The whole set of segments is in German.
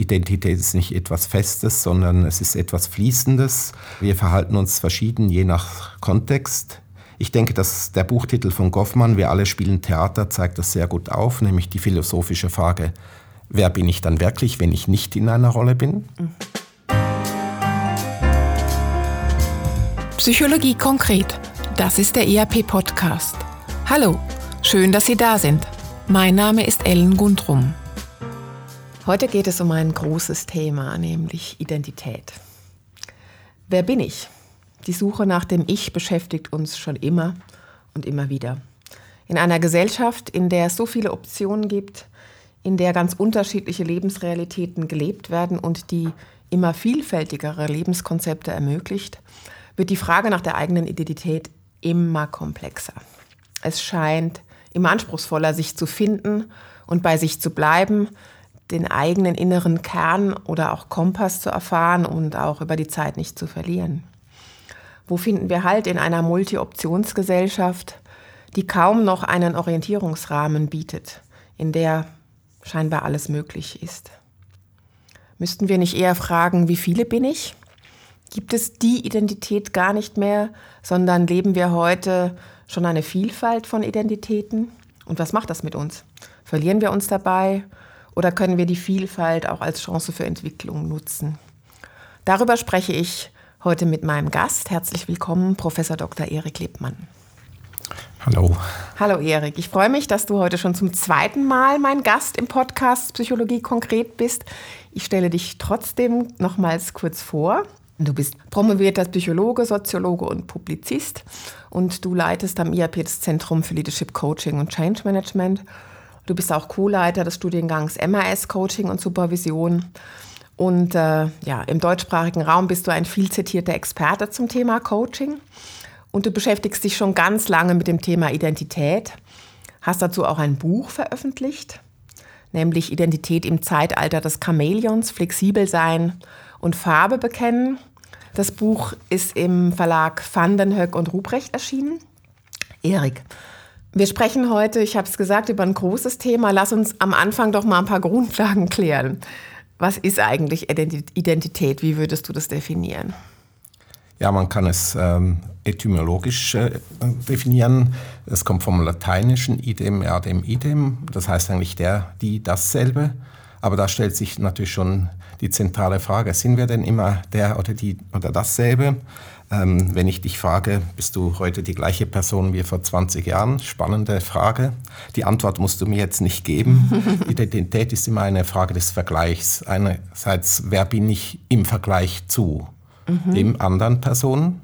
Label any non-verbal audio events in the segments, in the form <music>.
Identität ist nicht etwas Festes, sondern es ist etwas Fließendes. Wir verhalten uns verschieden je nach Kontext. Ich denke, dass der Buchtitel von Goffmann, Wir alle spielen Theater, zeigt das sehr gut auf, nämlich die philosophische Frage, wer bin ich dann wirklich, wenn ich nicht in einer Rolle bin? Psychologie konkret. Das ist der ERP-Podcast. Hallo, schön, dass Sie da sind. Mein Name ist Ellen Gundrum. Heute geht es um ein großes Thema, nämlich Identität. Wer bin ich? Die Suche nach dem Ich beschäftigt uns schon immer und immer wieder. In einer Gesellschaft, in der es so viele Optionen gibt, in der ganz unterschiedliche Lebensrealitäten gelebt werden und die immer vielfältigere Lebenskonzepte ermöglicht, wird die Frage nach der eigenen Identität immer komplexer. Es scheint immer anspruchsvoller, sich zu finden und bei sich zu bleiben, den eigenen inneren Kern oder auch Kompass zu erfahren und auch über die Zeit nicht zu verlieren. Wo finden wir halt in einer Multi-Optionsgesellschaft, die kaum noch einen Orientierungsrahmen bietet, in der scheinbar alles möglich ist? Müssten wir nicht eher fragen, wie viele bin ich? Gibt es die Identität gar nicht mehr, sondern leben wir heute schon eine Vielfalt von Identitäten? Und was macht das mit uns? Verlieren wir uns dabei oder können wir die Vielfalt auch als Chance für Entwicklung nutzen? Darüber spreche ich heute mit meinem Gast. Herzlich willkommen, Professor Dr. Erik Lebmann. Hallo. Hallo Erik, ich freue mich, dass du heute schon zum zweiten Mal mein Gast im Podcast Psychologie konkret bist. Ich stelle dich trotzdem nochmals kurz vor. Du bist promovierter Psychologe, Soziologe und Publizist und du leitest am IAP das Zentrum für Leadership Coaching und Change Management Du bist auch Co-Leiter des Studiengangs MAS Coaching und Supervision. Und äh, ja, im deutschsprachigen Raum bist du ein viel zitierter Experte zum Thema Coaching. Und du beschäftigst dich schon ganz lange mit dem Thema Identität. Hast dazu auch ein Buch veröffentlicht, nämlich Identität im Zeitalter des Chamäleons, flexibel sein und Farbe bekennen. Das Buch ist im Verlag Vandenhoek und Ruprecht erschienen. Erik, wir sprechen heute, ich habe es gesagt, über ein großes Thema. Lass uns am Anfang doch mal ein paar Grundlagen klären. Was ist eigentlich Identität? Wie würdest du das definieren? Ja, man kann es ähm, etymologisch äh, definieren. Es kommt vom lateinischen idem, erdem, idem. Das heißt eigentlich der, die, dasselbe. Aber da stellt sich natürlich schon die zentrale Frage, sind wir denn immer der oder die oder dasselbe? Ähm, wenn ich dich frage, bist du heute die gleiche Person wie vor 20 Jahren? Spannende Frage. Die Antwort musst du mir jetzt nicht geben. <laughs> Identität ist immer eine Frage des Vergleichs. Einerseits, wer bin ich im Vergleich zu mhm. dem anderen Personen?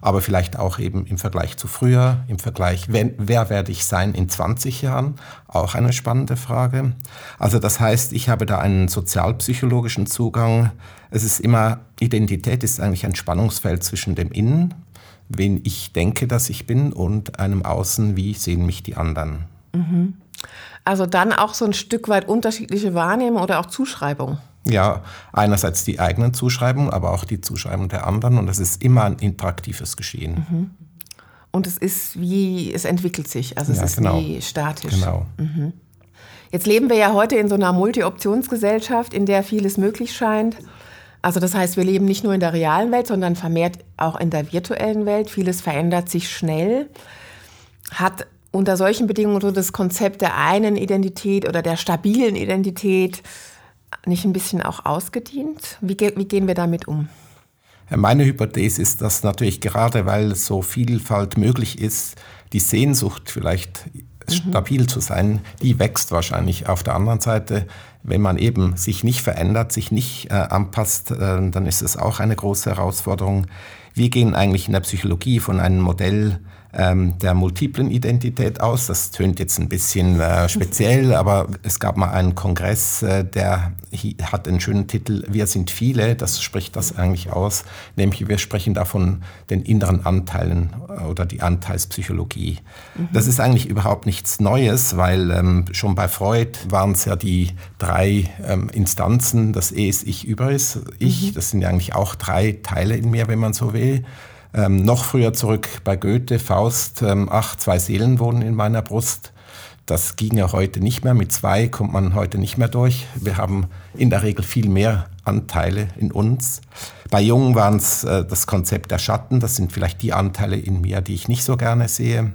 Aber vielleicht auch eben im Vergleich zu früher, im Vergleich, wer, wer werde ich sein in 20 Jahren, auch eine spannende Frage. Also das heißt, ich habe da einen sozialpsychologischen Zugang. Es ist immer, Identität ist eigentlich ein Spannungsfeld zwischen dem Innen, wen ich denke, dass ich bin, und einem Außen, wie sehen mich die anderen. Mhm. Also dann auch so ein Stück weit unterschiedliche Wahrnehmung oder auch Zuschreibung. Ja, einerseits die eigenen Zuschreibungen, aber auch die Zuschreibung der anderen. Und es ist immer ein interaktives Geschehen. Mhm. Und es ist wie, es entwickelt sich, also es ja, ist genau. nie statisch. Genau. Mhm. Jetzt leben wir ja heute in so einer Multi-Optionsgesellschaft, in der vieles möglich scheint. Also das heißt, wir leben nicht nur in der realen Welt, sondern vermehrt auch in der virtuellen Welt. Vieles verändert sich schnell. Hat unter solchen Bedingungen so das Konzept der einen Identität oder der stabilen Identität nicht ein bisschen auch ausgedient? Wie, wie gehen wir damit um? Meine Hypothese ist, dass natürlich gerade weil so Vielfalt möglich ist, die Sehnsucht vielleicht mhm. stabil zu sein, die wächst wahrscheinlich. Auf der anderen Seite, wenn man eben sich nicht verändert, sich nicht äh, anpasst, äh, dann ist es auch eine große Herausforderung. Wir gehen eigentlich in der Psychologie von einem Modell ähm, der multiplen Identität aus. Das tönt jetzt ein bisschen äh, speziell, <laughs> aber es gab mal einen Kongress, äh, der hat den schönen Titel Wir sind viele. Das spricht das eigentlich aus, nämlich wir sprechen davon den inneren Anteilen äh, oder die Anteilspsychologie. Mhm. Das ist eigentlich überhaupt nichts Neues, weil ähm, schon bei Freud waren es ja die drei ähm, Instanzen, das Es, Ich, Überes, Ich. Mhm. Das sind ja eigentlich auch drei Teile in mir, wenn man so will. Ähm, noch früher zurück bei Goethe, Faust, ähm, ach, zwei Seelen wohnen in meiner Brust. Das ging ja heute nicht mehr. Mit zwei kommt man heute nicht mehr durch. Wir haben in der Regel viel mehr Anteile in uns. Bei Jungen waren es äh, das Konzept der Schatten. Das sind vielleicht die Anteile in mir, die ich nicht so gerne sehe.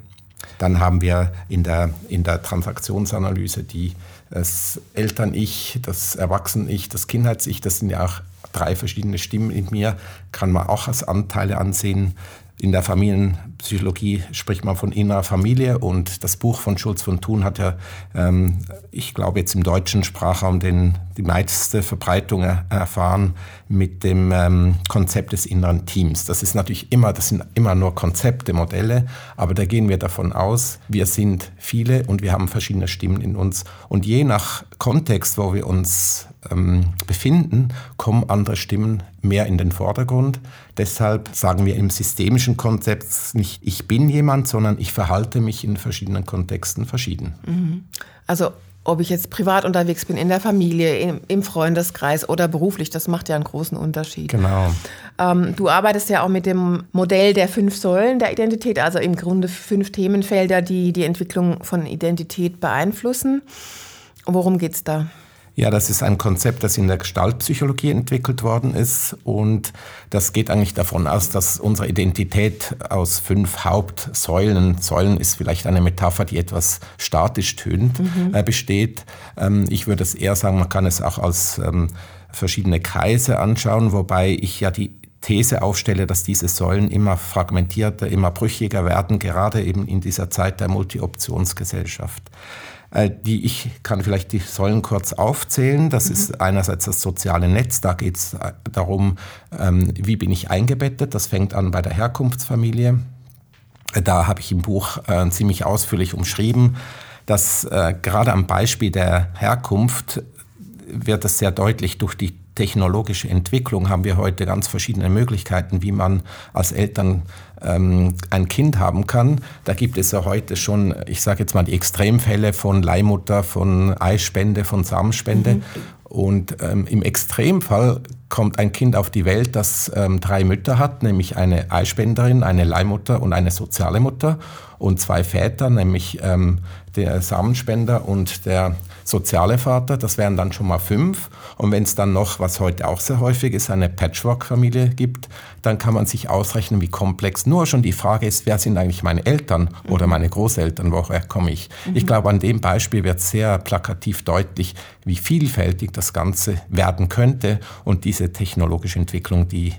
Dann haben wir in der, in der Transaktionsanalyse die, das Eltern-Ich, das Erwachsenen-Ich, das Kindheits-Ich. Das sind ja auch drei verschiedene Stimmen in mir. Kann man auch als Anteile ansehen. In der Familienpsychologie spricht man von innerer Familie und das Buch von Schulz von Thun hat ja, ähm, ich glaube jetzt im deutschen Sprachraum den, die meiste Verbreitung er, erfahren mit dem ähm, Konzept des inneren Teams. Das ist natürlich immer, das sind immer nur Konzepte, Modelle, aber da gehen wir davon aus, wir sind viele und wir haben verschiedene Stimmen in uns und je nach Kontext, wo wir uns ähm, befinden, kommen andere Stimmen mehr in den Vordergrund. Deshalb sagen wir im systemischen Konzept nicht ich bin jemand, sondern ich verhalte mich in verschiedenen Kontexten verschieden. Mhm. Also ob ich jetzt privat unterwegs bin, in der Familie, im, im, Freundeskreis oder beruflich, das macht ja einen großen Unterschied. Genau. Ähm, du arbeitest ja auch mit dem Modell der fünf Säulen der Identität, also im Grunde fünf Themenfelder, die die Entwicklung von Identität beeinflussen. Worum geht es da? Ja, das ist ein Konzept, das in der Gestaltpsychologie entwickelt worden ist und das geht eigentlich davon aus, dass unsere Identität aus fünf Hauptsäulen, Säulen ist vielleicht eine Metapher, die etwas statisch tönt, mhm. äh, besteht. Ähm, ich würde es eher sagen, man kann es auch als ähm, verschiedene Kreise anschauen, wobei ich ja die These aufstelle, dass diese Säulen immer fragmentierter, immer brüchiger werden, gerade eben in dieser Zeit der Multi-Optionsgesellschaft. Äh, die ich kann vielleicht die Säulen kurz aufzählen. Das mhm. ist einerseits das soziale Netz. Da geht es äh, darum, ähm, wie bin ich eingebettet. Das fängt an bei der Herkunftsfamilie. Äh, da habe ich im Buch ziemlich ausführlich umschrieben, dass gerade am Beispiel der Herkunft wird es sehr deutlich durch die technologische Entwicklung haben wir heute ganz verschiedene Möglichkeiten, wie man als Eltern ähm, ein Kind haben kann. Da gibt es ja heute schon, ich sage jetzt mal, die Extremfälle von Leihmutter, von Eispende, von Samenspende. Mhm. Und ähm, im Extremfall kommt ein Kind auf die Welt, das ähm, drei Mütter hat, nämlich eine Eispenderin, eine Leihmutter und eine soziale Mutter und zwei Väter, nämlich ähm, der Samenspender und der soziale Vater, das wären dann schon mal fünf. Und wenn es dann noch, was heute auch sehr häufig ist, eine Patchwork-Familie gibt, dann kann man sich ausrechnen, wie komplex. Nur schon die Frage ist, wer sind eigentlich meine Eltern oder meine Großeltern, woher komme ich? Mhm. Ich glaube, an dem Beispiel wird sehr plakativ deutlich, wie vielfältig das Ganze werden könnte und diese technologische Entwicklung, die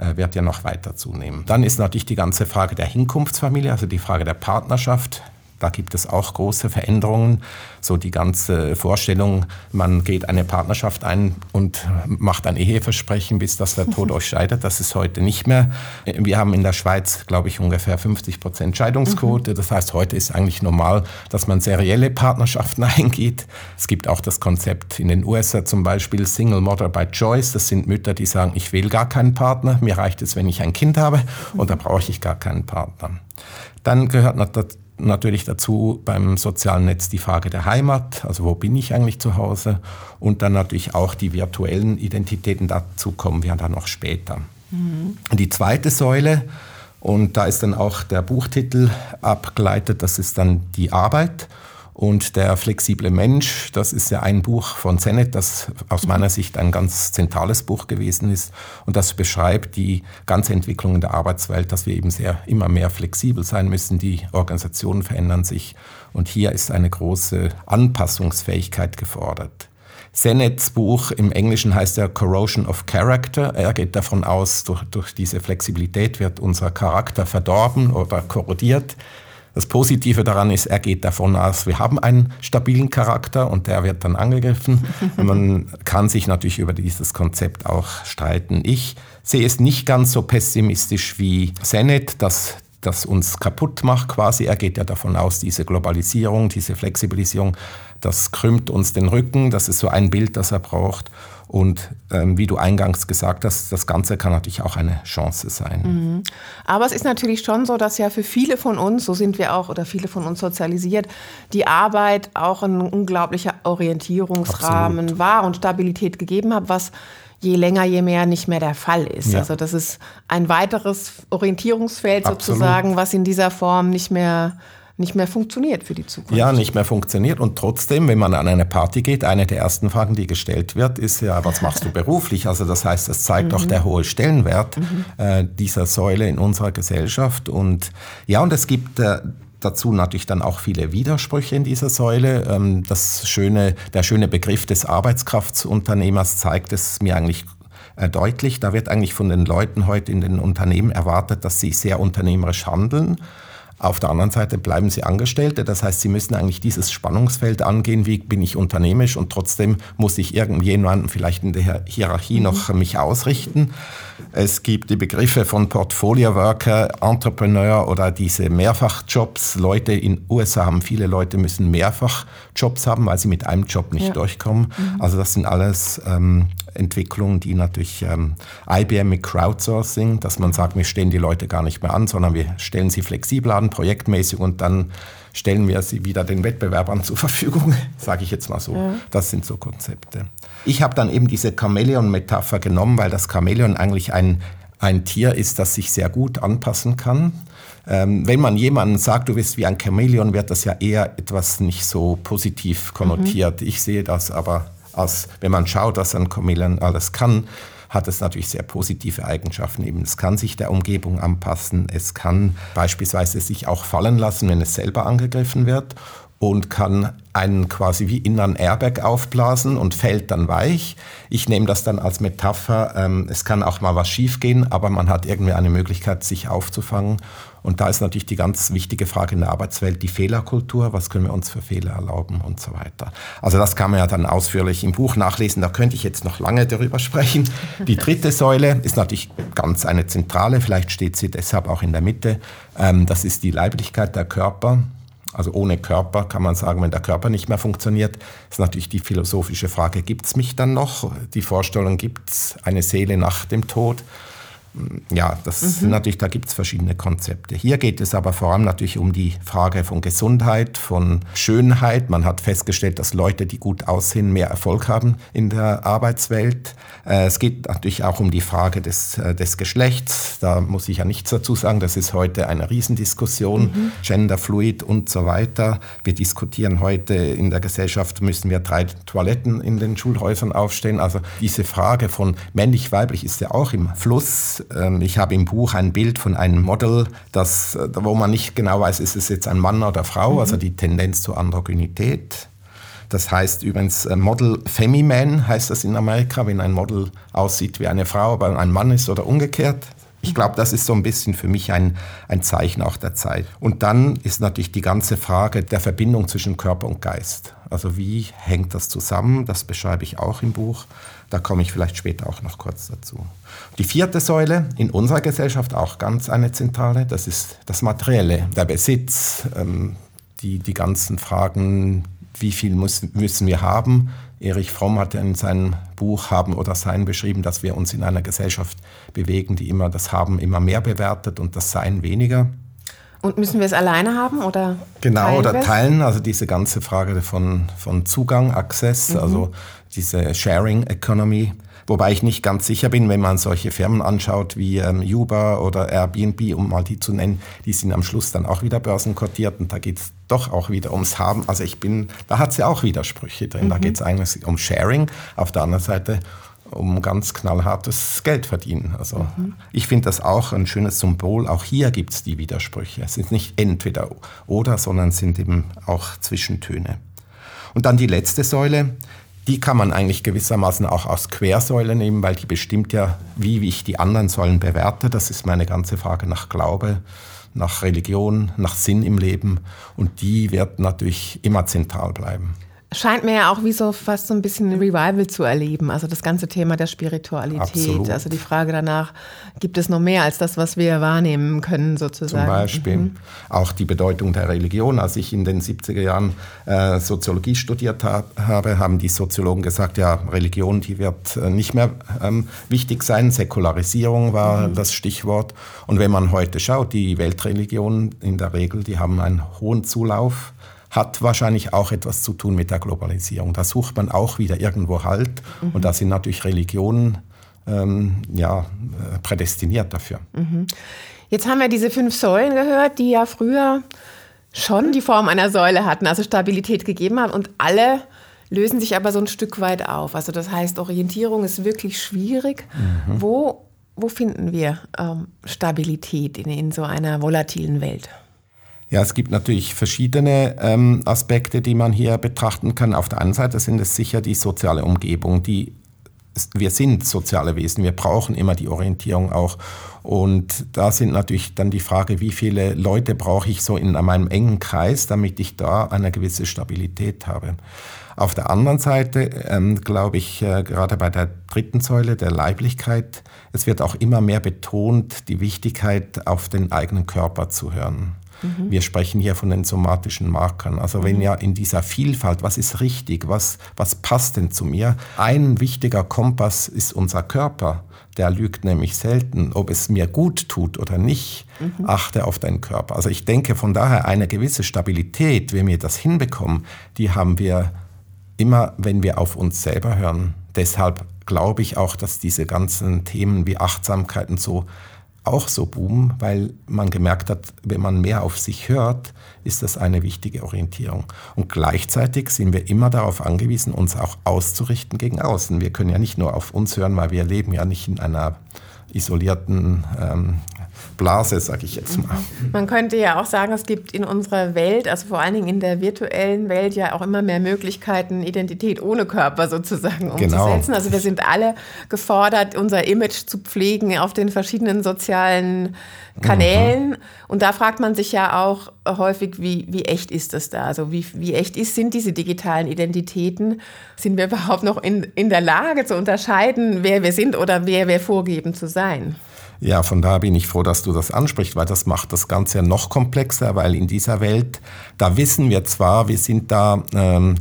äh, wird ja noch weiter zunehmen. Dann ist natürlich die ganze Frage der Hinkunftsfamilie, also die Frage der Partnerschaft. Da gibt es auch große Veränderungen. So die ganze Vorstellung, man geht eine Partnerschaft ein und macht ein Eheversprechen, bis dass der Tod <laughs> euch scheidet, das ist heute nicht mehr. Wir haben in der Schweiz, glaube ich, ungefähr 50 Prozent Scheidungsquote. Das heißt, heute ist eigentlich normal, dass man serielle Partnerschaften <laughs> eingeht. Es gibt auch das Konzept in den USA zum Beispiel Single Mother by Choice. Das sind Mütter, die sagen, ich will gar keinen Partner. Mir reicht es, wenn ich ein Kind habe und da brauche ich gar keinen Partner. Dann gehört noch natürlich dazu beim sozialen Netz die Frage der Heimat, also wo bin ich eigentlich zu Hause und dann natürlich auch die virtuellen Identitäten, dazu kommen wir dann noch später. Mhm. Die zweite Säule, und da ist dann auch der Buchtitel abgeleitet, das ist dann die Arbeit. Und der flexible Mensch, das ist ja ein Buch von Sennett, das aus meiner Sicht ein ganz zentrales Buch gewesen ist. Und das beschreibt die ganze Entwicklung in der Arbeitswelt, dass wir eben sehr immer mehr flexibel sein müssen. Die Organisationen verändern sich. Und hier ist eine große Anpassungsfähigkeit gefordert. Sennets Buch im Englischen heißt ja Corrosion of Character. Er geht davon aus, durch, durch diese Flexibilität wird unser Charakter verdorben oder korrodiert. Das Positive daran ist, er geht davon aus, wir haben einen stabilen Charakter und der wird dann angegriffen. <laughs> Man kann sich natürlich über dieses Konzept auch streiten. Ich sehe es nicht ganz so pessimistisch wie Senet, dass das uns kaputt macht quasi. Er geht ja davon aus, diese Globalisierung, diese Flexibilisierung, das krümmt uns den Rücken. Das ist so ein Bild, das er braucht. Und ähm, wie du eingangs gesagt hast, das Ganze kann natürlich auch eine Chance sein. Mhm. Aber es ist natürlich schon so, dass ja für viele von uns, so sind wir auch oder viele von uns sozialisiert, die Arbeit auch ein unglaublicher Orientierungsrahmen Absolut. war und Stabilität gegeben hat, was je länger, je mehr nicht mehr der Fall ist. Ja. Also das ist ein weiteres Orientierungsfeld Absolut. sozusagen, was in dieser Form nicht mehr nicht mehr funktioniert für die Zukunft. Ja, nicht mehr funktioniert. Und trotzdem, wenn man an eine Party geht, eine der ersten Fragen, die gestellt wird, ist ja, was machst du <laughs> beruflich? Also das heißt, es zeigt mhm. auch der hohe Stellenwert mhm. äh, dieser Säule in unserer Gesellschaft. Und ja, und es gibt äh, dazu natürlich dann auch viele Widersprüche in dieser Säule. Ähm, das schöne, der schöne Begriff des Arbeitskraftsunternehmers zeigt es mir eigentlich äh, deutlich. Da wird eigentlich von den Leuten heute in den Unternehmen erwartet, dass sie sehr unternehmerisch handeln auf der anderen Seite bleiben sie Angestellte. Das heißt, sie müssen eigentlich dieses Spannungsfeld angehen. Wie bin ich unternehmisch und trotzdem muss ich irgendjemanden vielleicht in der Hierarchie mhm. noch mich ausrichten. Es gibt die Begriffe von Portfolio Worker, Entrepreneur oder diese Mehrfachjobs. Leute in USA haben viele Leute müssen Mehrfachjobs haben, weil sie mit einem Job nicht ja. durchkommen. Mhm. Also das sind alles ähm, Entwicklungen, die natürlich ähm, IBM mit Crowdsourcing, dass man sagt, wir stellen die Leute gar nicht mehr an, sondern wir stellen sie flexibel an, projektmäßig und dann stellen wir sie wieder den Wettbewerbern <laughs> zur Verfügung, sage ich jetzt mal so. Ja. Das sind so Konzepte. Ich habe dann eben diese Chamäleon-Metapher genommen, weil das Chamäleon eigentlich ein, ein Tier ist, das sich sehr gut anpassen kann. Ähm, wenn man jemandem sagt, du bist wie ein Chamäleon, wird das ja eher etwas nicht so positiv konnotiert. Mhm. Ich sehe das aber als, wenn man schaut, was ein Chamäleon alles kann, hat es natürlich sehr positive Eigenschaften. Eben, es kann sich der Umgebung anpassen, es kann beispielsweise sich auch fallen lassen, wenn es selber angegriffen wird und kann einen quasi wie inneren Airbag aufblasen und fällt dann weich. Ich nehme das dann als Metapher. Ähm, es kann auch mal was schiefgehen, aber man hat irgendwie eine Möglichkeit, sich aufzufangen. Und da ist natürlich die ganz wichtige Frage in der Arbeitswelt die Fehlerkultur. Was können wir uns für Fehler erlauben und so weiter. Also das kann man ja dann ausführlich im Buch nachlesen. Da könnte ich jetzt noch lange darüber sprechen. Die dritte <laughs> Säule ist natürlich ganz eine zentrale. Vielleicht steht sie deshalb auch in der Mitte. Ähm, das ist die Leiblichkeit der Körper. Also ohne Körper kann man sagen, wenn der Körper nicht mehr funktioniert, ist natürlich die philosophische Frage, gibt es mich dann noch? Die Vorstellung, gibt es eine Seele nach dem Tod? Ja, das mhm. natürlich, da gibt es verschiedene Konzepte. Hier geht es aber vor allem natürlich um die Frage von Gesundheit, von Schönheit. Man hat festgestellt, dass Leute, die gut aussehen, mehr Erfolg haben in der Arbeitswelt. Äh, es geht natürlich auch um die Frage des, äh, des Geschlechts. Da muss ich ja nichts dazu sagen. Das ist heute eine Riesendiskussion, mhm. Genderfluid und so weiter. Wir diskutieren heute in der Gesellschaft, müssen wir drei Toiletten in den Schulhäusern aufstellen. Also diese Frage von männlich-weiblich ist ja auch im Fluss ähm, ich habe im Buch ein Bild von einem Model, das, äh, wo man nicht genau weiß, ist es jetzt ein Mann oder Frau, mhm. also die Tendenz zur Androgynität. Das heißt übrigens äh, Model Femiman heißt das in Amerika, wenn ein Model aussieht wie eine Frau, aber ein Mann ist oder umgekehrt. Ich glaube, das ist so ein bisschen für mich ein, ein Zeichen auch der Zeit. Und dann ist natürlich die ganze Frage der Verbindung zwischen Körper und Geist. Also wie hängt das zusammen? Das beschreibe ich auch im Buch. Da komme ich vielleicht später auch noch kurz dazu. Die vierte Säule in unserer Gesellschaft auch ganz eine zentrale, das ist das Materielle, der Besitz, ähm, die, die ganzen Fragen, wie viel muss, müssen wir haben. Erich Fromm hat in seinem Buch Haben oder Sein beschrieben, dass wir uns in einer Gesellschaft bewegen, die immer das Haben immer mehr bewertet und das Sein weniger. Und müssen wir es alleine haben oder? Genau, oder teilen. Also diese ganze Frage von, von Zugang, Access, mhm. also diese Sharing Economy. Wobei ich nicht ganz sicher bin, wenn man solche Firmen anschaut wie ähm, Uber oder Airbnb, um mal die zu nennen, die sind am Schluss dann auch wieder börsenkotiert und da geht es doch auch wieder ums Haben. Also ich bin, da hat es ja auch Widersprüche drin. Mhm. Da geht es eigentlich um Sharing, auf der anderen Seite um ganz knallhartes Geld verdienen. Also mhm. ich finde das auch ein schönes Symbol. Auch hier gibt es die Widersprüche. Es sind nicht entweder oder, sondern sind eben auch Zwischentöne. Und dann die letzte Säule, die kann man eigentlich gewissermaßen auch als Quersäule nehmen, weil die bestimmt ja, wie ich die anderen Säulen bewerte. Das ist meine ganze Frage nach Glaube, nach Religion, nach Sinn im Leben. Und die wird natürlich immer zentral bleiben scheint mir ja auch wie so fast so ein bisschen ein Revival zu erleben. Also das ganze Thema der Spiritualität. Absolut. Also die Frage danach, gibt es noch mehr als das, was wir wahrnehmen können sozusagen? Zum Beispiel mhm. auch die Bedeutung der Religion. Als ich in den 70er Jahren äh, Soziologie studiert hab, habe, haben die Soziologen gesagt, ja, Religion, die wird äh, nicht mehr ähm, wichtig sein. Säkularisierung war mhm. das Stichwort. Und wenn man heute schaut, die Weltreligionen in der Regel, die haben einen hohen Zulauf hat wahrscheinlich auch etwas zu tun mit der Globalisierung. Da sucht man auch wieder irgendwo Halt mhm. und da sind natürlich Religionen ähm, ja, äh, prädestiniert dafür. Mhm. Jetzt haben wir diese fünf Säulen gehört, die ja früher schon die Form einer Säule hatten, also Stabilität gegeben haben und alle lösen sich aber so ein Stück weit auf. Also das heißt, Orientierung ist wirklich schwierig. Mhm. Wo, wo finden wir ähm, Stabilität in, in so einer volatilen Welt? Ja, es gibt natürlich verschiedene ähm, Aspekte, die man hier betrachten kann. Auf der einen Seite sind es sicher die soziale Umgebung, die wir sind soziale Wesen, wir brauchen immer die Orientierung auch. Und da sind natürlich dann die Frage, wie viele Leute brauche ich so in meinem engen Kreis, damit ich da eine gewisse Stabilität habe. Auf der anderen Seite ähm, glaube ich, äh, gerade bei der dritten Säule der Leiblichkeit, es wird auch immer mehr betont, die Wichtigkeit, auf den eigenen Körper zu hören. Mhm. Wir sprechen hier von den somatischen Markern. Also wenn mhm. ja in dieser Vielfalt, was ist richtig, was, was passt denn zu mir? Ein wichtiger Kompass ist unser Körper. Der lügt nämlich selten, ob es mir gut tut oder nicht. Mhm. Achte auf deinen Körper. Also ich denke von daher eine gewisse Stabilität, wenn wir das hinbekommen, die haben wir immer, wenn wir auf uns selber hören. Deshalb glaube ich auch, dass diese ganzen Themen wie Achtsamkeit und so auch so boomen, weil man gemerkt hat, wenn man mehr auf sich hört, ist das eine wichtige Orientierung. Und gleichzeitig sind wir immer darauf angewiesen, uns auch auszurichten gegen außen. Wir können ja nicht nur auf uns hören, weil wir leben ja nicht in einer isolierten ähm, Blase, sage ich jetzt mal. Man könnte ja auch sagen, es gibt in unserer Welt, also vor allen Dingen in der virtuellen Welt, ja auch immer mehr Möglichkeiten, Identität ohne Körper sozusagen genau. umzusetzen. Genau. Also wir sind alle gefordert, unser Image zu pflegen auf den verschiedenen sozialen Kanälen. Mhm. Und da fragt man sich ja auch häufig, wie, wie echt ist das da? Also wie, wie echt ist, sind diese digitalen Identitäten? Sind wir überhaupt noch in, in der Lage zu unterscheiden, wer wir sind oder wer wir vorgeben zu sein? Ja, von daher bin ich froh, dass du das ansprichst, weil das macht das Ganze ja noch komplexer, weil in dieser Welt, da wissen wir zwar, wir sind da, ähm,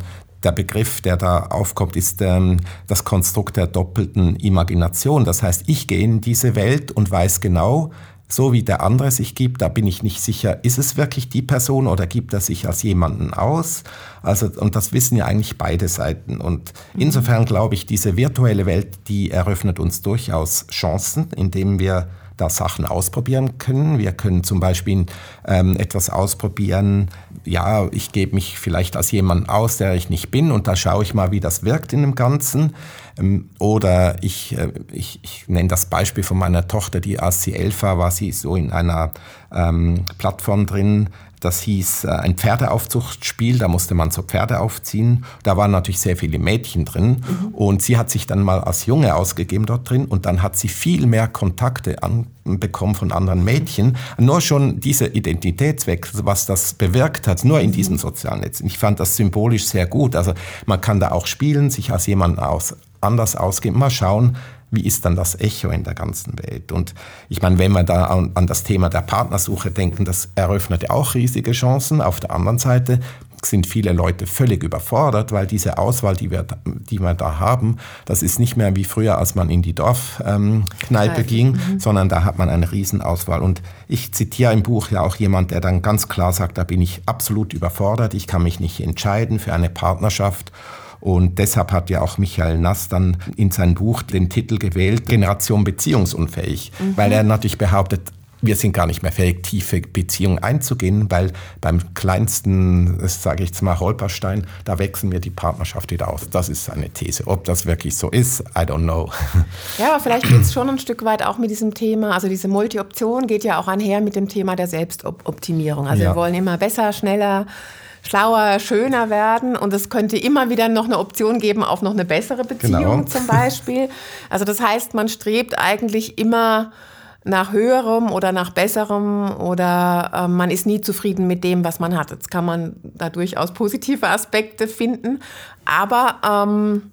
der Begriff, der da aufkommt, ist ähm, das Konstrukt der doppelten Imagination. Das heißt, ich gehe in diese Welt und weiß genau, so wie der andere sich gibt, da bin ich nicht sicher, ist es wirklich die Person oder gibt er sich als jemanden aus? Also, und das wissen ja eigentlich beide Seiten. Und mhm. insofern glaube ich, diese virtuelle Welt, die eröffnet uns durchaus Chancen, indem wir da Sachen ausprobieren können. Wir können zum Beispiel ähm, etwas ausprobieren. Ja, ich gebe mich vielleicht als jemand aus, der ich nicht bin, und da schaue ich mal, wie das wirkt in dem Ganzen. Ähm, oder ich, äh, ich, ich nenne das Beispiel von meiner Tochter, die elf war, war sie so in einer ähm, Plattform drin, das hieß äh, ein Pferdeaufzuchtspiel, da musste man so Pferde aufziehen. Da waren natürlich sehr viele Mädchen drin mhm. und sie hat sich dann mal als Junge ausgegeben dort drin und dann hat sie viel mehr Kontakte bekommen von anderen Mädchen. Nur schon dieser Identitätswechsel, was das bewirkt hat, nur in diesem sozialen Netz. Ich fand das symbolisch sehr gut. Also man kann da auch spielen, sich als jemand aus, anders ausgeben. Mal schauen, wie ist dann das Echo in der ganzen Welt? Und ich meine, wenn wir da an, an das Thema der Partnersuche denken, das eröffnet ja auch riesige Chancen. Auf der anderen Seite sind viele Leute völlig überfordert, weil diese Auswahl, die wir, die wir da haben, das ist nicht mehr wie früher, als man in die Dorfkneipe ähm, ging, mhm. sondern da hat man eine Riesenauswahl. Und ich zitiere im Buch ja auch jemand, der dann ganz klar sagt, da bin ich absolut überfordert, ich kann mich nicht entscheiden für eine Partnerschaft. Und deshalb hat ja auch Michael Nass dann in seinem Buch den Titel gewählt, Generation beziehungsunfähig, mhm. weil er natürlich behauptet, wir sind gar nicht mehr fähig, tiefe Beziehungen einzugehen, weil beim kleinsten, sage ich jetzt mal, Holperstein, da wechseln wir die Partnerschaft wieder aus. Das ist eine These. Ob das wirklich so ist, I don't know. Ja, aber vielleicht geht es schon ein Stück weit auch mit diesem Thema, also diese Multi-Option geht ja auch einher mit dem Thema der Selbstoptimierung. Also ja. wir wollen immer besser, schneller, schlauer, schöner werden und es könnte immer wieder noch eine Option geben auf noch eine bessere Beziehung genau. zum Beispiel. <laughs> Also das heißt, man strebt eigentlich immer nach höherem oder nach besserem oder äh, man ist nie zufrieden mit dem, was man hat. Jetzt kann man da durchaus positive Aspekte finden, aber ähm,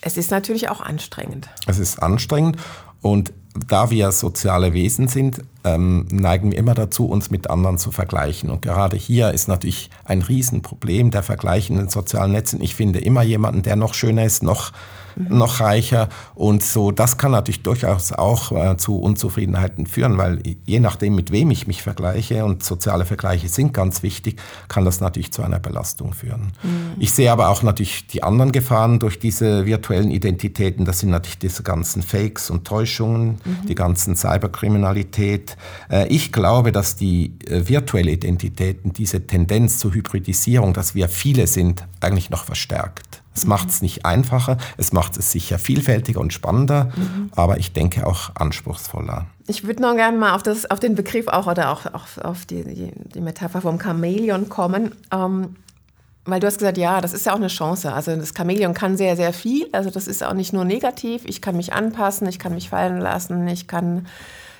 es ist natürlich auch anstrengend. Es ist anstrengend und da wir soziale Wesen sind, ähm, neigen wir immer dazu, uns mit anderen zu vergleichen. Und gerade hier ist natürlich ein Riesenproblem der Vergleich in den sozialen Netzen. Ich finde immer jemanden, der noch schöner ist, noch noch reicher. Und so, das kann natürlich durchaus auch äh, zu Unzufriedenheiten führen, weil je nachdem, mit wem ich mich vergleiche, und soziale Vergleiche sind ganz wichtig, kann das natürlich zu einer Belastung führen. Mhm. Ich sehe aber auch natürlich die anderen Gefahren durch diese virtuellen Identitäten. Das sind natürlich diese ganzen Fakes und Täuschungen, mhm. die ganzen Cyberkriminalität. Äh, ich glaube, dass die äh, virtuelle Identitäten diese Tendenz zur Hybridisierung, dass wir viele sind, eigentlich noch verstärkt. Es macht es nicht einfacher, es macht es sicher vielfältiger und spannender, mhm. aber ich denke auch anspruchsvoller. Ich würde noch gerne mal auf, das, auf den Begriff auch oder auch, auch auf die, die, die Metapher vom Chamäleon kommen. Ähm, weil du hast gesagt, ja, das ist ja auch eine Chance. Also das Chamäleon kann sehr, sehr viel. Also das ist auch nicht nur negativ. Ich kann mich anpassen, ich kann mich fallen lassen, ich kann,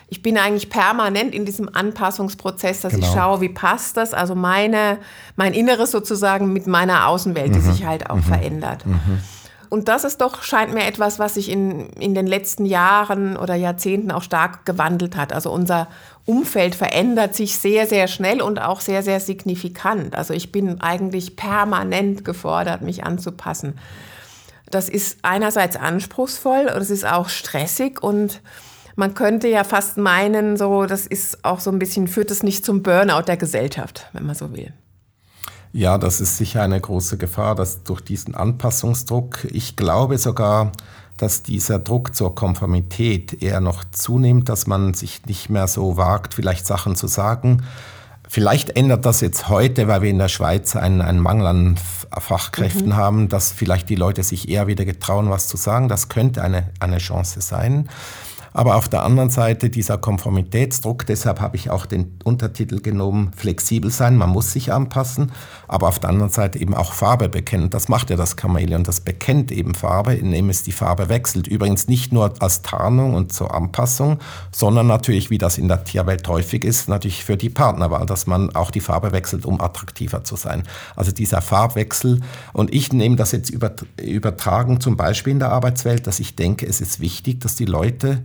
ich bin eigentlich permanent in diesem Anpassungsprozess, dass genau. ich schaue, wie passt das. Also meine, mein Inneres sozusagen mit meiner Außenwelt, die mhm. sich halt auch mhm. verändert. Mhm. Und das ist doch, scheint mir etwas, was sich in, in den letzten Jahren oder Jahrzehnten auch stark gewandelt hat. Also unser Umfeld verändert sich sehr, sehr schnell und auch sehr, sehr signifikant. Also ich bin eigentlich permanent gefordert, mich anzupassen. Das ist einerseits anspruchsvoll und es ist auch stressig und man könnte ja fast meinen, so, das ist auch so ein bisschen, führt es nicht zum Burnout der Gesellschaft, wenn man so will. Ja, das ist sicher eine große Gefahr, dass durch diesen Anpassungsdruck, ich glaube sogar, dass dieser Druck zur Konformität eher noch zunimmt, dass man sich nicht mehr so wagt, vielleicht Sachen zu sagen. Vielleicht ändert das jetzt heute, weil wir in der Schweiz einen, einen Mangel an Fachkräften mhm. haben, dass vielleicht die Leute sich eher wieder getrauen, was zu sagen. Das könnte eine, eine Chance sein. Aber auf der anderen Seite dieser Konformitätsdruck, deshalb habe ich auch den Untertitel genommen, flexibel sein, man muss sich anpassen, aber auf der anderen Seite eben auch Farbe bekennen. Das macht ja das Chamäleon, das bekennt eben Farbe, indem es die Farbe wechselt. Übrigens nicht nur als Tarnung und zur Anpassung, sondern natürlich, wie das in der Tierwelt häufig ist, natürlich für die Partnerwahl, dass man auch die Farbe wechselt, um attraktiver zu sein. Also dieser Farbwechsel. Und ich nehme das jetzt übertragen zum Beispiel in der Arbeitswelt, dass ich denke, es ist wichtig, dass die Leute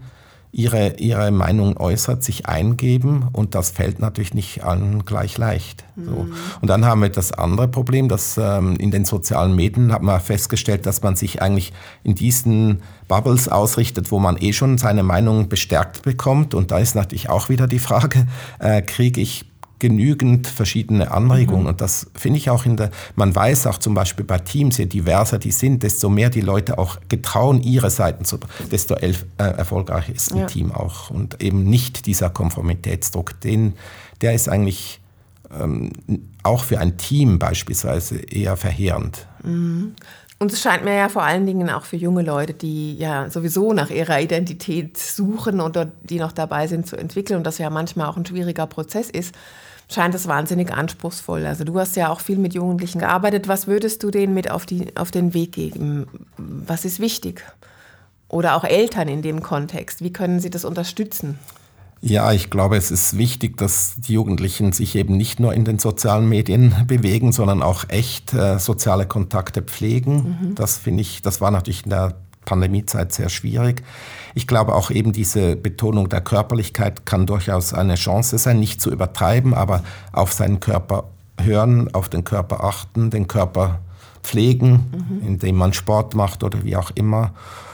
ihre, ihre Meinung äußert, sich eingeben und das fällt natürlich nicht allen gleich leicht. So. Mhm. Und dann haben wir das andere Problem, dass ähm, in den sozialen Medien hat man festgestellt, dass man sich eigentlich in diesen Bubbles ausrichtet, wo man eh schon seine Meinung bestärkt bekommt. Und da ist natürlich auch wieder die Frage, äh, kriege ich genügend verschiedene Anregungen. Mhm. Und das finde ich auch in der, man weiß auch zum Beispiel bei Teams, je diverser die sind, desto mehr die Leute auch getrauen, ihre Seiten zu, desto elf, äh, erfolgreicher ist ein ja. Team auch. Und eben nicht dieser Konformitätsdruck, den, der ist eigentlich ähm, auch für ein Team beispielsweise eher verheerend. Mhm. Und es scheint mir ja vor allen Dingen auch für junge Leute, die ja sowieso nach ihrer Identität suchen und die noch dabei sind zu entwickeln und das ja manchmal auch ein schwieriger Prozess ist, scheint es wahnsinnig anspruchsvoll. Also du hast ja auch viel mit Jugendlichen gearbeitet. Was würdest du denen mit auf, die, auf den Weg geben? Was ist wichtig? Oder auch Eltern in dem Kontext. Wie können sie das unterstützen? Ja, ich glaube, es ist wichtig, dass die Jugendlichen sich eben nicht nur in den sozialen Medien bewegen, sondern auch echt äh, soziale Kontakte pflegen. Mhm. Das finde ich, das war natürlich in der Pandemiezeit sehr schwierig. Ich glaube auch eben diese Betonung der Körperlichkeit kann durchaus eine Chance sein, nicht zu übertreiben, aber auf seinen Körper hören, auf den Körper achten, den Körper pflegen, mhm. indem man Sport macht oder wie auch immer.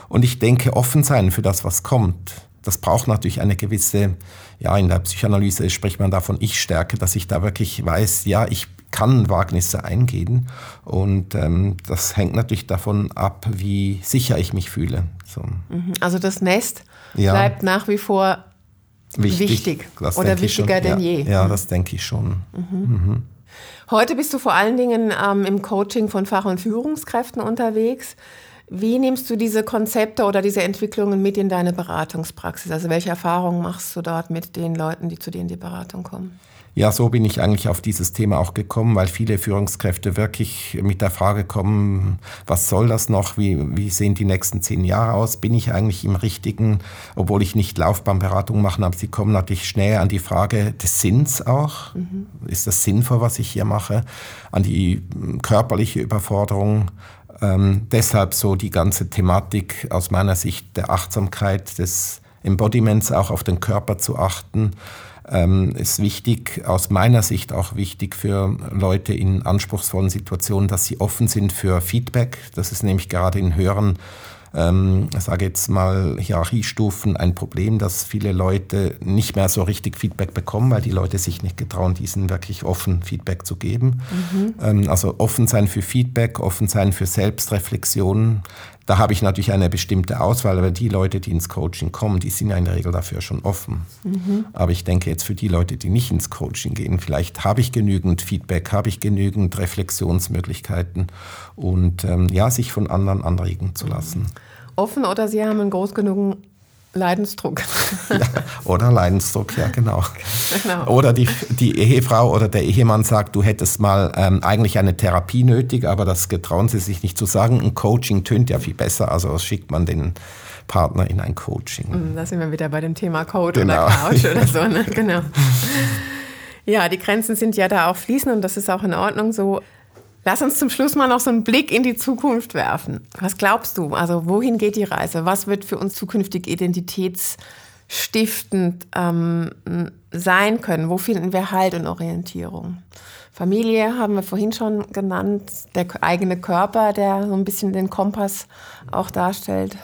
Und ich denke, offen sein für das, was kommt. Das braucht natürlich eine gewisse, ja, in der Psychoanalyse spricht man davon Ich-Stärke, dass ich da wirklich weiß, ja, ich kann Wagnisse eingehen. Und ähm, das hängt natürlich davon ab, wie sicher ich mich fühle. So. Mhm. Also das Nest ja. bleibt nach wie vor wichtig, wichtig. oder wichtiger denn ja, je. Ja, das denke ich schon. Mhm. Mhm. Heute bist du vor allen Dingen ähm, im Coaching von Fach- und Führungskräften unterwegs. Wie nimmst du diese Konzepte oder diese Entwicklungen mit in deine Beratungspraxis? Also welche Erfahrungen machst du dort mit den Leuten, die zu dir in die Beratung kommen? Ja, so bin ich eigentlich auf dieses Thema auch gekommen, weil viele Führungskräfte wirklich mit der Frage kommen, was soll das noch? Wie, wie sehen die nächsten zehn Jahre aus? Bin ich eigentlich im richtigen, obwohl ich nicht Laufbahnberatung mache, aber sie kommen natürlich schnell an die Frage des Sinns auch. Mhm. Ist das sinnvoll, was ich hier mache? An die hm, körperliche Überforderung. Ähm, deshalb so die ganze Thematik aus meiner Sicht der Achtsamkeit, des Embodiments auch auf den Körper zu achten ähm, ist wichtig, aus meiner Sicht auch wichtig für Leute in anspruchsvollen Situationen, dass sie offen sind für Feedback. Das ist nämlich gerade in höheren ähm, sage jetzt mal, Hierarchiestufen ein Problem, dass viele Leute nicht mehr so richtig Feedback bekommen, weil die Leute sich nicht getrauen, diesen wirklich offen Feedback zu geben. Mhm. Ähm, also offen sein für Feedback, offen sein für Selbstreflexion, Da habe ich natürlich eine bestimmte Auswahl, aber die Leute, die ins Coaching kommen, die sind ja in der Regel dafür schon offen. Mhm. Aber ich denke jetzt für die Leute, die nicht ins Coaching gehen, vielleicht habe ich genügend Feedback, habe ich genügend Reflexionsmöglichkeiten und ähm, ja, sich von anderen anregen zu lassen. Offen oder Sie haben einen groß genug Leidensdruck. ja, oder Leidensdruck, ja genau. genau. Oder die, die Ehefrau oder der Ehemann sagt, du hättest mal ähm, eigentlich eine Therapie nötig, aber das getrauen sie sich nicht zu sagen. Ein Coaching tönt ja viel besser, also schickt man den Partner in ein Coaching. Hm, da sind wir wieder bei dem Thema Code genau. oder Couch oder <laughs> so. Ne? Genau. Ja, die Grenzen sind ja da auch fließend und das ist auch in Ordnung so. Lass uns zum Schluss mal noch so einen Blick in die Zukunft werfen. Was glaubst du? Also wohin geht die Reise? Was wird für uns zukünftig identitätsstiftend ähm, sein können? Wo finden wir Halt und Orientierung? Familie haben wir vorhin schon genannt, der eigene Körper, der so ein bisschen den Kompass auch darstellt.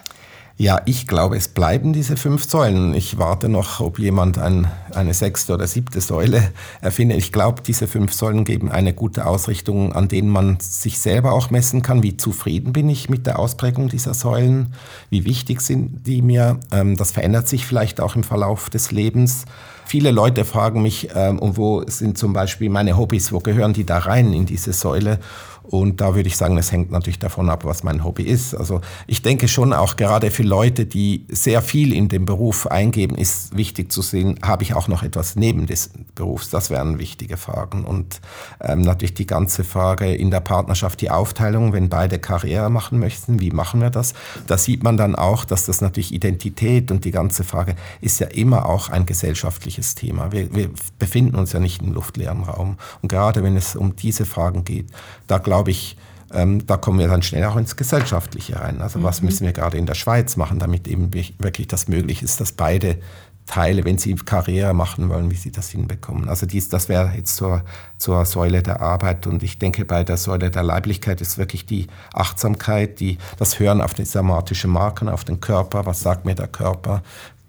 Ja, ich glaube, es bleiben diese fünf Säulen. Ich warte noch, ob jemand ein, eine sechste oder siebte Säule erfindet. Ich glaube, diese fünf Säulen geben eine gute Ausrichtung, an denen man sich selber auch messen kann. Wie zufrieden bin ich mit der Ausprägung dieser Säulen? Wie wichtig sind die mir? Ähm, das verändert sich vielleicht auch im Verlauf des Lebens. Viele Leute fragen mich, ähm, und wo sind zum Beispiel meine Hobbys, wo gehören die da rein in diese Säule? Und da würde ich sagen, es hängt natürlich davon ab, was mein Hobby ist. Also ich denke schon auch gerade für Leute, die sehr viel in den Beruf eingeben, ist wichtig zu sehen, habe ich auch noch etwas neben des Berufs? Das wären wichtige Fragen. Und ähm, natürlich die ganze Frage in der Partnerschaft, die Aufteilung, wenn beide Karriere machen möchten, wie machen wir das? Da sieht man dann auch, dass das natürlich Identität und die ganze Frage ist ja immer auch ein gesellschaftliches Thema. Wir, wir befinden uns ja nicht im luftleeren Raum. Und gerade wenn es um diese Fragen geht, da glaube glaube ich, ähm, da kommen wir dann schnell auch ins Gesellschaftliche rein. Also mhm. was müssen wir gerade in der Schweiz machen, damit eben wirklich das möglich ist, dass beide Teile, wenn sie Karriere machen wollen, wie sie das hinbekommen. Also dies, das wäre jetzt zur, zur Säule der Arbeit. Und ich denke, bei der Säule der Leiblichkeit ist wirklich die Achtsamkeit, die, das Hören auf die somatischen Marken, auf den Körper, was sagt mir der Körper,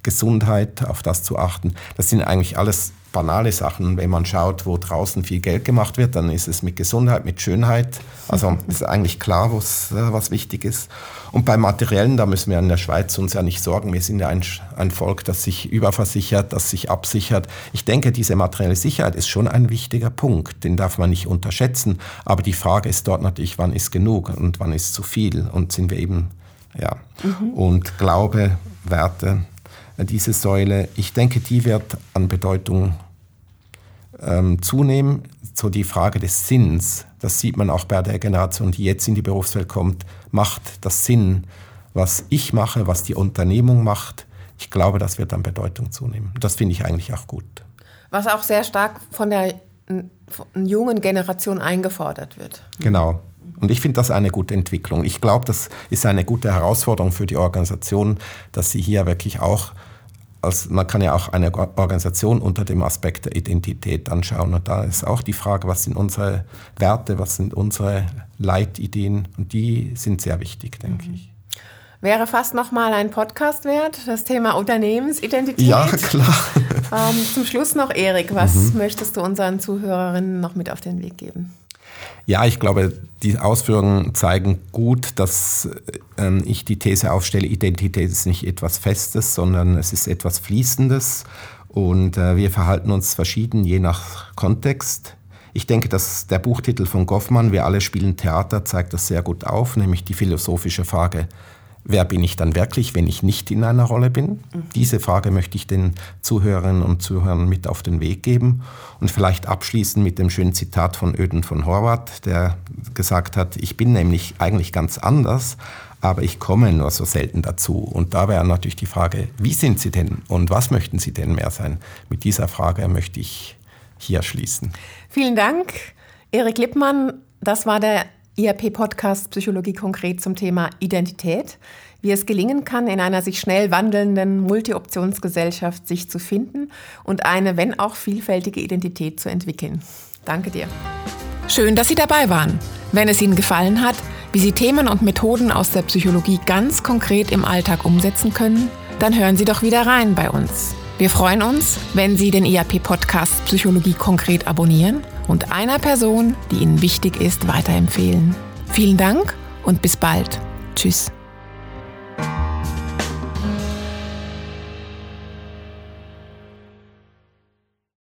Gesundheit, auf das zu achten. Das sind eigentlich alles banale Sachen. Wenn man schaut, wo draußen viel Geld gemacht wird, dann ist es mit Gesundheit, mit Schönheit. Also <laughs> ist eigentlich klar, was, äh, was wichtig ist. Und beim Materiellen, da müssen wir in der Schweiz uns ja nicht sorgen. Wir sind ja ein, ein Volk, das sich überversichert, das sich absichert. Ich denke, diese materielle Sicherheit ist schon ein wichtiger Punkt. Den darf man nicht unterschätzen. Aber die Frage ist dort natürlich, wann ist genug und wann ist zu viel? Und sind wir eben, ja. Mhm. Und Glaube, Werte, diese Säule, ich denke, die wird an Bedeutung ähm, zunehmen. So die Frage des Sinns, das sieht man auch bei der Generation, die jetzt in die Berufswelt kommt, macht das Sinn, was ich mache, was die Unternehmung macht. Ich glaube, das wird an Bedeutung zunehmen. Das finde ich eigentlich auch gut. Was auch sehr stark von der jungen Generation eingefordert wird. Genau. Und ich finde das eine gute Entwicklung. Ich glaube, das ist eine gute Herausforderung für die Organisation, dass sie hier wirklich auch als, man kann ja auch eine Organisation unter dem Aspekt der Identität anschauen. Und da ist auch die Frage, was sind unsere Werte, was sind unsere Leitideen? Und die sind sehr wichtig, denke mhm. ich. Wäre fast nochmal ein Podcast wert, das Thema Unternehmensidentität. Ja, klar. Ähm, zum Schluss noch, Erik, was mhm. möchtest du unseren Zuhörerinnen noch mit auf den Weg geben? Ja, ich glaube, die Ausführungen zeigen gut, dass äh, ich die These aufstelle, Identität ist nicht etwas Festes, sondern es ist etwas Fließendes und äh, wir verhalten uns verschieden je nach Kontext. Ich denke, dass der Buchtitel von Goffmann, Wir alle spielen Theater, zeigt das sehr gut auf, nämlich die philosophische Frage, wer bin ich dann wirklich, wenn ich nicht in einer Rolle bin? Mhm. Diese Frage möchte ich den Zuhörerinnen und Zuhörern mit auf den Weg geben und vielleicht abschließen mit dem schönen Zitat von Öden von Horvath, der gesagt hat, ich bin nämlich eigentlich ganz anders, aber ich komme nur so selten dazu. Und da wäre natürlich die Frage, wie sind Sie denn und was möchten Sie denn mehr sein? Mit dieser Frage möchte ich hier schließen. Vielen Dank, Erik Lippmann. Das war der IRP-Podcast Psychologie konkret zum Thema Identität, wie es gelingen kann, in einer sich schnell wandelnden Multi-Optionsgesellschaft sich zu finden und eine, wenn auch vielfältige Identität zu entwickeln. Danke dir. Schön, dass Sie dabei waren. Wenn es Ihnen gefallen hat, wie Sie Themen und Methoden aus der Psychologie ganz konkret im Alltag umsetzen können, dann hören Sie doch wieder rein bei uns. Wir freuen uns, wenn Sie den IAP-Podcast Psychologie konkret abonnieren und einer Person, die Ihnen wichtig ist, weiterempfehlen. Vielen Dank und bis bald. Tschüss.